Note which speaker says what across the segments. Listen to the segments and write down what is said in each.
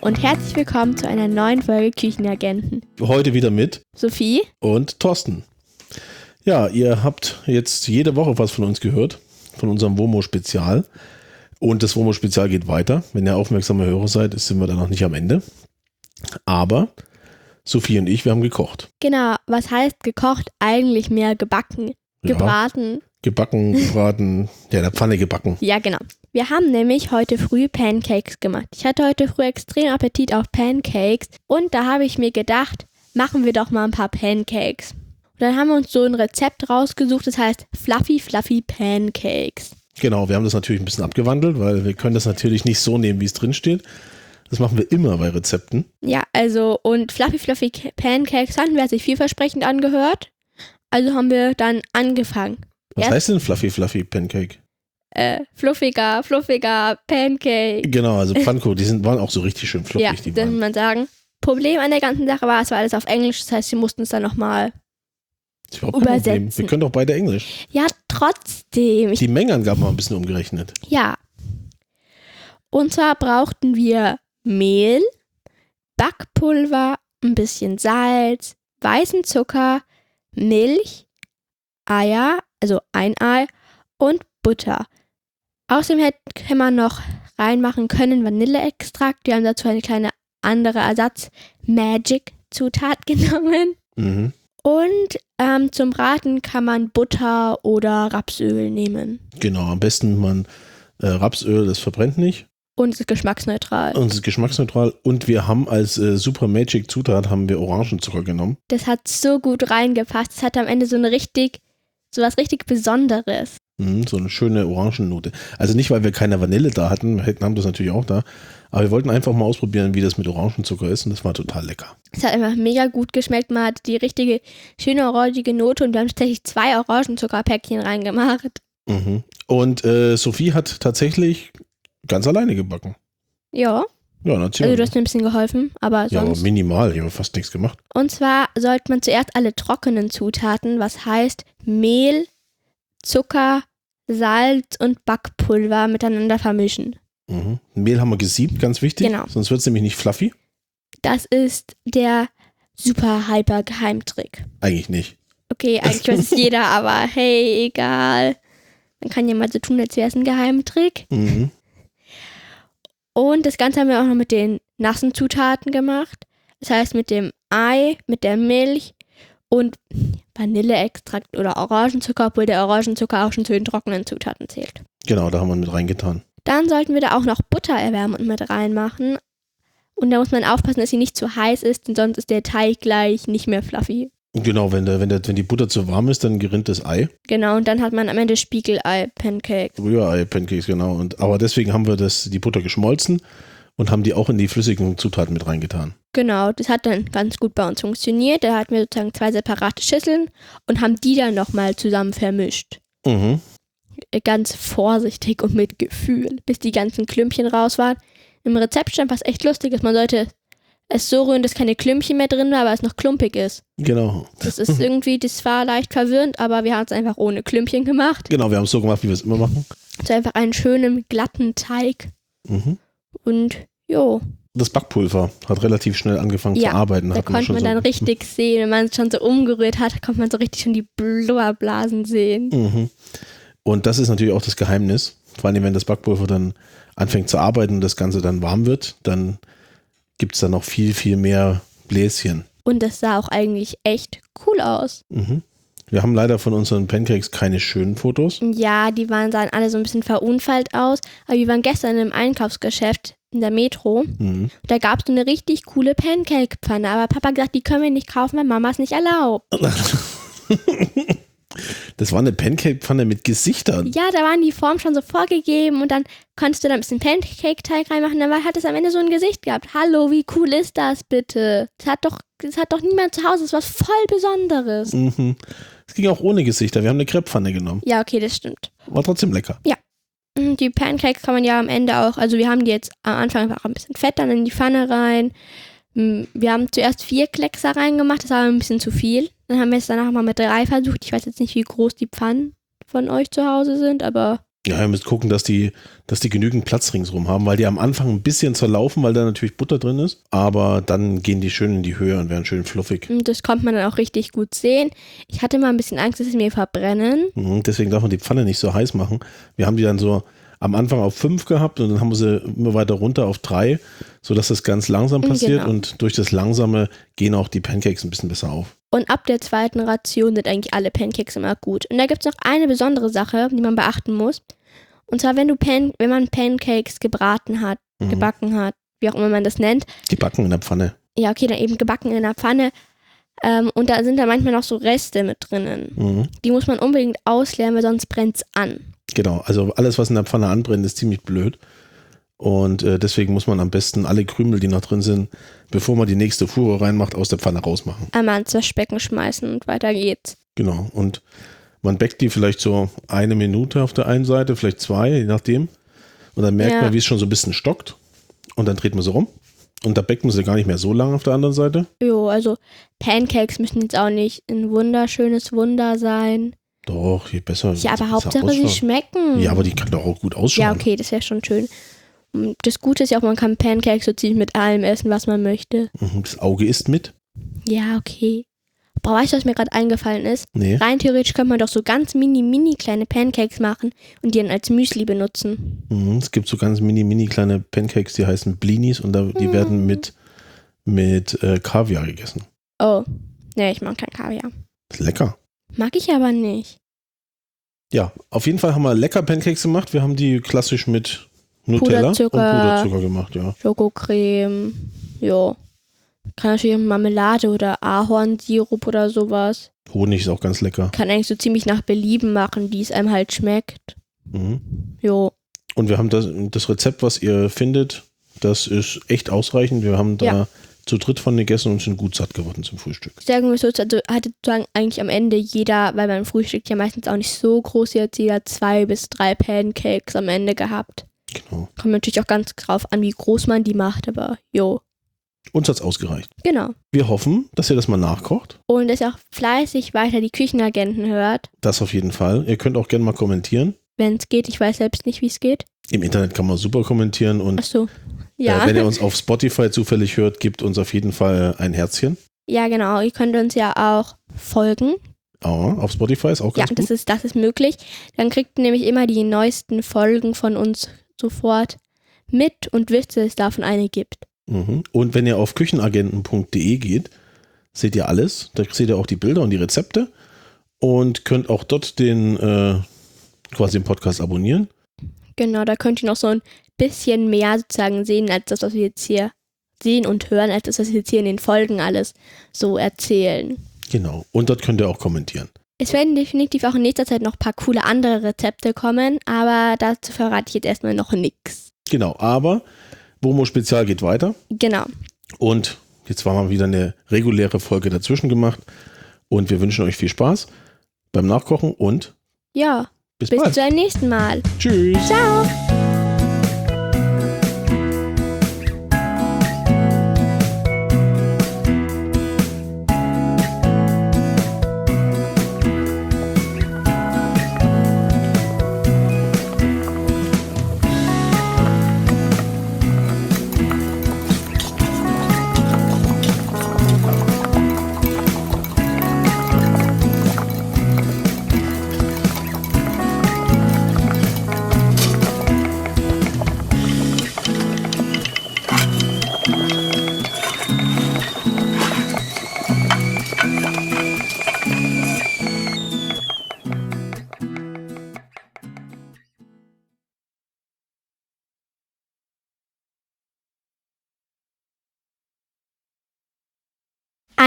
Speaker 1: und herzlich willkommen zu einer neuen Folge Küchenagenten.
Speaker 2: Heute wieder mit
Speaker 1: Sophie
Speaker 2: und Thorsten. Ja, ihr habt jetzt jede Woche was von uns gehört, von unserem Womo-Spezial. Und das Womo-Spezial geht weiter. Wenn ihr aufmerksame Hörer seid, sind wir da noch nicht am Ende. Aber Sophie und ich, wir haben gekocht.
Speaker 1: Genau, was heißt gekocht? Eigentlich mehr gebacken,
Speaker 2: Ja.
Speaker 1: gebraten.
Speaker 2: Gebacken, gebraten, ja, in der Pfanne gebacken.
Speaker 1: Ja, genau. Wir haben nämlich heute früh Pancakes gemacht. Ich hatte heute früh extrem Appetit auf Pancakes und da habe ich mir gedacht, machen wir doch mal ein paar Pancakes. Und dann haben wir uns so ein Rezept rausgesucht, das heißt Fluffy Fluffy Pancakes.
Speaker 2: Genau, wir haben das natürlich ein bisschen abgewandelt, weil wir können das natürlich nicht so nehmen, wie es drin steht. Das machen wir immer bei Rezepten.
Speaker 1: Ja, also und Fluffy Fluffy Ca- Pancakes fanden wir, sich vielversprechend angehört. Also haben wir dann angefangen.
Speaker 2: Was
Speaker 1: Ja.
Speaker 2: heißt denn Fluffy Fluffy Pancake?
Speaker 1: Äh, fluffiger, fluffiger Pancake.
Speaker 2: Genau, also Pfannkuchen, die sind, waren auch so richtig schön fluffig,
Speaker 1: Ja,
Speaker 2: die
Speaker 1: das muss man sagen. Problem an der ganzen Sache war, es war alles auf Englisch, das heißt, wir mussten es dann nochmal. Übersetzen.
Speaker 2: Wir können doch beide Englisch.
Speaker 1: Ja, trotzdem.
Speaker 2: Die Mengenangaben haben ein bisschen umgerechnet.
Speaker 1: ja. Und zwar brauchten wir Mehl, Backpulver, ein bisschen Salz, weißen Zucker, Milch, Eier, also ein Ei und Butter. Außerdem hätte man noch reinmachen können Vanilleextrakt. Wir haben dazu eine kleine andere Ersatz-Magic-Zutat genommen.
Speaker 2: Mhm.
Speaker 1: Und ähm, zum Braten kann man Butter oder Rapsöl nehmen.
Speaker 2: Genau, am besten man äh, Rapsöl, das verbrennt nicht
Speaker 1: Und es ist geschmacksneutral.
Speaker 2: und es ist geschmacksneutral. Und wir haben als äh, Super Magic Zutat haben wir Orangenzucker genommen.
Speaker 1: Das hat so gut reingepasst. Es hat am Ende so eine richtig, so was richtig Besonderes.
Speaker 2: Mhm, so eine schöne Orangennote. Also nicht, weil wir keine Vanille da hatten, wir hätten, haben das natürlich auch da. Aber wir wollten einfach mal ausprobieren, wie das mit Orangenzucker ist und das war total lecker.
Speaker 1: Es hat einfach mega gut geschmeckt. Man hat die richtige, schöne orangige Note und wir haben tatsächlich zwei Orangenzuckerpäckchen reingemacht.
Speaker 2: Mhm. Und äh, Sophie hat tatsächlich ganz alleine gebacken.
Speaker 1: Ja,
Speaker 2: Ja, na,
Speaker 1: also du hast mir ein bisschen geholfen, aber
Speaker 2: ja, aber
Speaker 1: sonst.
Speaker 2: minimal, ich habe fast nichts gemacht.
Speaker 1: Und zwar sollte man zuerst alle trockenen Zutaten, was heißt Mehl, Zucker, Salz und Backpulver miteinander vermischen.
Speaker 2: Mhm. Mehl haben wir gesiebt, ganz wichtig.
Speaker 1: Genau.
Speaker 2: Sonst wird es nämlich nicht fluffy.
Speaker 1: Das ist der super hyper Geheimtrick.
Speaker 2: Eigentlich nicht.
Speaker 1: Okay, eigentlich weiß es jeder, aber hey, egal. Man kann ja mal so tun, als wäre es ein Geheimtrick.
Speaker 2: Mhm.
Speaker 1: Und das Ganze haben wir auch noch mit den nassen Zutaten gemacht. Das heißt mit dem Ei, mit der Milch und Vanilleextrakt oder Orangenzucker, obwohl der Orangenzucker auch schon zu den trockenen Zutaten zählt.
Speaker 2: Genau, da haben wir mit reingetan.
Speaker 1: Dann sollten wir da auch noch Butter erwärmen und mit reinmachen. Und da muss man aufpassen, dass sie nicht zu heiß ist, denn sonst ist der Teig gleich nicht mehr fluffy.
Speaker 2: Genau, wenn, der, wenn, der, wenn die Butter zu warm ist, dann gerinnt das Ei.
Speaker 1: Genau, und dann hat man am Ende Spiegelei-Pancakes.
Speaker 2: Rührei-Pancakes, genau. Und, aber deswegen haben wir das, die Butter geschmolzen und haben die auch in die flüssigen Zutaten mit reingetan.
Speaker 1: Genau, das hat dann ganz gut bei uns funktioniert. Da hatten wir sozusagen zwei separate Schüsseln und haben die dann nochmal zusammen vermischt.
Speaker 2: Mhm.
Speaker 1: Ganz vorsichtig und mit Gefühl, bis die ganzen Klümpchen raus waren. Im Rezept stand was echt Lustiges. Man sollte es so rühren, dass keine Klümpchen mehr drin waren, aber es noch klumpig ist.
Speaker 2: Genau.
Speaker 1: Das ist irgendwie, das war leicht verwirrend, aber wir haben es einfach ohne Klümpchen gemacht.
Speaker 2: Genau, wir haben es so gemacht, wie wir es immer machen.
Speaker 1: So einfach einen schönen, glatten Teig.
Speaker 2: Mhm.
Speaker 1: Und jo,
Speaker 2: Das Backpulver hat relativ schnell angefangen
Speaker 1: Ja,
Speaker 2: zu arbeiten.
Speaker 1: da
Speaker 2: hat
Speaker 1: konnte man
Speaker 2: so,
Speaker 1: dann richtig sehen, wenn man es schon so umgerührt hat, konnte man so richtig schon die Blubberblasen sehen.
Speaker 2: Mhm. Und das ist natürlich auch das Geheimnis. Vor allem, wenn das Backpulver dann anfängt zu arbeiten und das Ganze dann warm wird, dann gibt es da noch viel, viel mehr Bläschen.
Speaker 1: Und das sah auch eigentlich echt cool aus.
Speaker 2: Mhm. Wir haben leider von unseren Pancakes keine schönen Fotos.
Speaker 1: Ja, die waren, sahen alle so ein bisschen verunfallt aus, aber wir waren gestern im Einkaufsgeschäft in der Metro.
Speaker 2: Mhm.
Speaker 1: Da gab es so eine richtig coole Pancake-Pfanne, aber Papa hat gesagt, die können wir nicht kaufen, weil Mama es nicht erlaubt.
Speaker 2: Das war eine Pancake-Pfanne mit Gesichtern.
Speaker 1: Ja, da waren die Formen schon so vorgegeben und dann konntest du da ein bisschen Pancake-Teig reinmachen, dann war- hat es am Ende so ein Gesicht gehabt. Hallo, wie cool ist das bitte? Das hat doch, das hat doch niemand zu Hause, das ist was voll Besonderes.
Speaker 2: Mhm. Es ging auch ohne Gesichter. Wir haben eine Crepepfanne genommen.
Speaker 1: Ja, okay, das stimmt.
Speaker 2: War trotzdem lecker.
Speaker 1: Die Pancakes kann man ja am Ende auch, also wir haben die jetzt am Anfang einfach ein bisschen Fett dann in die Pfanne rein. Mm, Wir haben zuerst vier Kleckser reingemacht, das war ein bisschen zu viel. Dann haben wir es danach mal mit drei versucht. Ich weiß jetzt nicht, wie groß die Pfannen von euch zu Hause sind, aber
Speaker 2: Ja, ihr müsst gucken, dass die, dass die genügend Platz ringsrum haben, weil die am Anfang ein bisschen zerlaufen, weil da natürlich Butter drin ist. Aber dann gehen die schön in die Höhe und werden schön fluffig.
Speaker 1: Und das konnte man dann auch richtig gut sehen. Ich hatte mal ein bisschen Angst, dass sie mir verbrennen.
Speaker 2: Mhm, deswegen darf man die Pfanne nicht so heiß machen. Wir haben die dann so am Anfang auf fünf gehabt und dann haben wir sie immer weiter runter auf drei, sodass das ganz langsam passiert
Speaker 1: Genau.
Speaker 2: und durch das Langsame gehen auch die Pancakes ein bisschen besser auf.
Speaker 1: Und ab der zweiten Ration sind eigentlich alle Pancakes immer gut. Und da gibt es noch eine besondere Sache, die man beachten muss. Und zwar, wenn du Pan wenn man Pancakes gebraten hat,
Speaker 2: Mhm.
Speaker 1: gebacken hat, wie auch immer man das nennt.
Speaker 2: Die backen in der Pfanne.
Speaker 1: Ja, okay, dann eben gebacken in der Pfanne. Ähm, und da sind da manchmal noch so Reste mit drinnen.
Speaker 2: Mhm.
Speaker 1: Die muss man unbedingt ausleeren, weil sonst brennt es an.
Speaker 2: Genau, also alles, was in der Pfanne anbrennt, ist ziemlich blöd. Und äh, deswegen muss man am besten alle Krümel, die noch drin sind, bevor man die nächste Fuhre reinmacht, aus der Pfanne rausmachen.
Speaker 1: Einmal ins Waschbecken schmeißen und weiter geht's.
Speaker 2: Genau. Und man backt die vielleicht so eine Minute auf der einen Seite, vielleicht zwei, je nachdem. Und dann merkt
Speaker 1: Ja.
Speaker 2: man, wie es schon so ein bisschen stockt. Und dann dreht man sie rum. Und da backt man sie gar nicht mehr so lang auf der anderen Seite.
Speaker 1: Jo, also Pancakes müssen jetzt auch nicht ein wunderschönes Wunder sein.
Speaker 2: Doch, je besser.
Speaker 1: Ja, aber Hauptsache sie schmecken.
Speaker 2: Ja, aber die kann doch auch gut ausschauen.
Speaker 1: Ja, okay, das wäre schon schön. Und das Gute ist ja auch, man kann Pancakes so ziemlich mit allem essen, was man möchte.
Speaker 2: Mhm, Das Auge isst mit.
Speaker 1: Ja, okay. Aber weißt du, was mir gerade eingefallen ist?
Speaker 2: Nee.
Speaker 1: Rein theoretisch könnte man doch so ganz mini, mini kleine Pancakes machen und die dann als Müsli benutzen.
Speaker 2: Mhm, Es gibt so ganz mini, mini kleine Pancakes, die heißen Blinis und da, die
Speaker 1: Mhm.
Speaker 2: werden mit, mit äh, Kaviar gegessen.
Speaker 1: Oh, nee, ich mag kein Kaviar.
Speaker 2: Ist lecker.
Speaker 1: Mag ich aber nicht.
Speaker 2: Ja, auf jeden Fall haben wir lecker Pancakes gemacht. Wir haben die klassisch mit Nutella
Speaker 1: Puderzucker.
Speaker 2: und Puderzucker gemacht, ja.
Speaker 1: Schokocreme, jo. Kann natürlich auch Marmelade oder Ahornsirup oder sowas.
Speaker 2: Honig ist auch ganz lecker.
Speaker 1: Kann eigentlich so ziemlich nach Belieben machen, wie es einem halt schmeckt.
Speaker 2: Mhm.
Speaker 1: Jo.
Speaker 2: Und wir haben das, das Rezept, was ihr findet, das ist echt ausreichend. Wir haben da
Speaker 1: Ja.
Speaker 2: Zu dritt von gegessen und sind gut satt geworden zum Frühstück.
Speaker 1: Sagen wir so, also hatte sozusagen eigentlich am Ende jeder, weil man frühstückt ja meistens auch nicht so groß, jetzt jeder zwei bis drei Pancakes am Ende gehabt.
Speaker 2: Genau.
Speaker 1: Kommt natürlich auch ganz drauf an, wie groß man die macht, aber jo.
Speaker 2: Uns hat's ausgereicht.
Speaker 1: Genau.
Speaker 2: Wir hoffen, dass ihr das mal nachkocht.
Speaker 1: Und dass ihr auch fleißig weiter die Küchenagenten hört,
Speaker 2: Das auf jeden Fall. Ihr könnt auch gerne mal kommentieren.
Speaker 1: wenn es geht. Ich weiß selbst nicht, wie es geht.
Speaker 2: Im Internet kann man super kommentieren und
Speaker 1: Ach so. Ja.
Speaker 2: äh, wenn ihr uns auf Spotify zufällig hört, gebt uns auf jeden Fall ein Herzchen.
Speaker 1: ja, genau. Ihr könnt uns ja auch folgen.
Speaker 2: Oh, auf Spotify ist auch
Speaker 1: Ja,
Speaker 2: ganz
Speaker 1: das
Speaker 2: gut.
Speaker 1: ist, das ist möglich. Dann kriegt ihr nämlich immer die neuesten Folgen von uns sofort mit und wisst, dass es davon eine gibt.
Speaker 2: Mhm. Und wenn ihr auf küchenagenten.de geht, seht ihr alles. Da seht ihr auch die Bilder und die Rezepte und könnt auch dort den äh, quasi den Podcast abonnieren.
Speaker 1: Genau, da könnt ihr noch so ein bisschen mehr sozusagen sehen, als das, was wir jetzt hier sehen und hören, als das, was wir jetzt hier in den Folgen alles so erzählen.
Speaker 2: Genau. Und dort könnt ihr auch kommentieren.
Speaker 1: Es werden definitiv auch in nächster Zeit noch ein paar coole andere Rezepte kommen, aber dazu verrate ich jetzt erstmal noch nichts.
Speaker 2: Genau. Aber Womo Spezial geht weiter.
Speaker 1: Genau.
Speaker 2: Und jetzt war mal wieder eine reguläre Folge dazwischen gemacht. Und wir wünschen euch viel Spaß beim Nachkochen und
Speaker 1: Ja,
Speaker 2: bis,
Speaker 1: bis zum nächsten Mal.
Speaker 2: Tschüss.
Speaker 1: Ciao.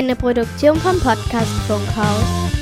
Speaker 1: Eine Produktion vom Podcast Funkhaus.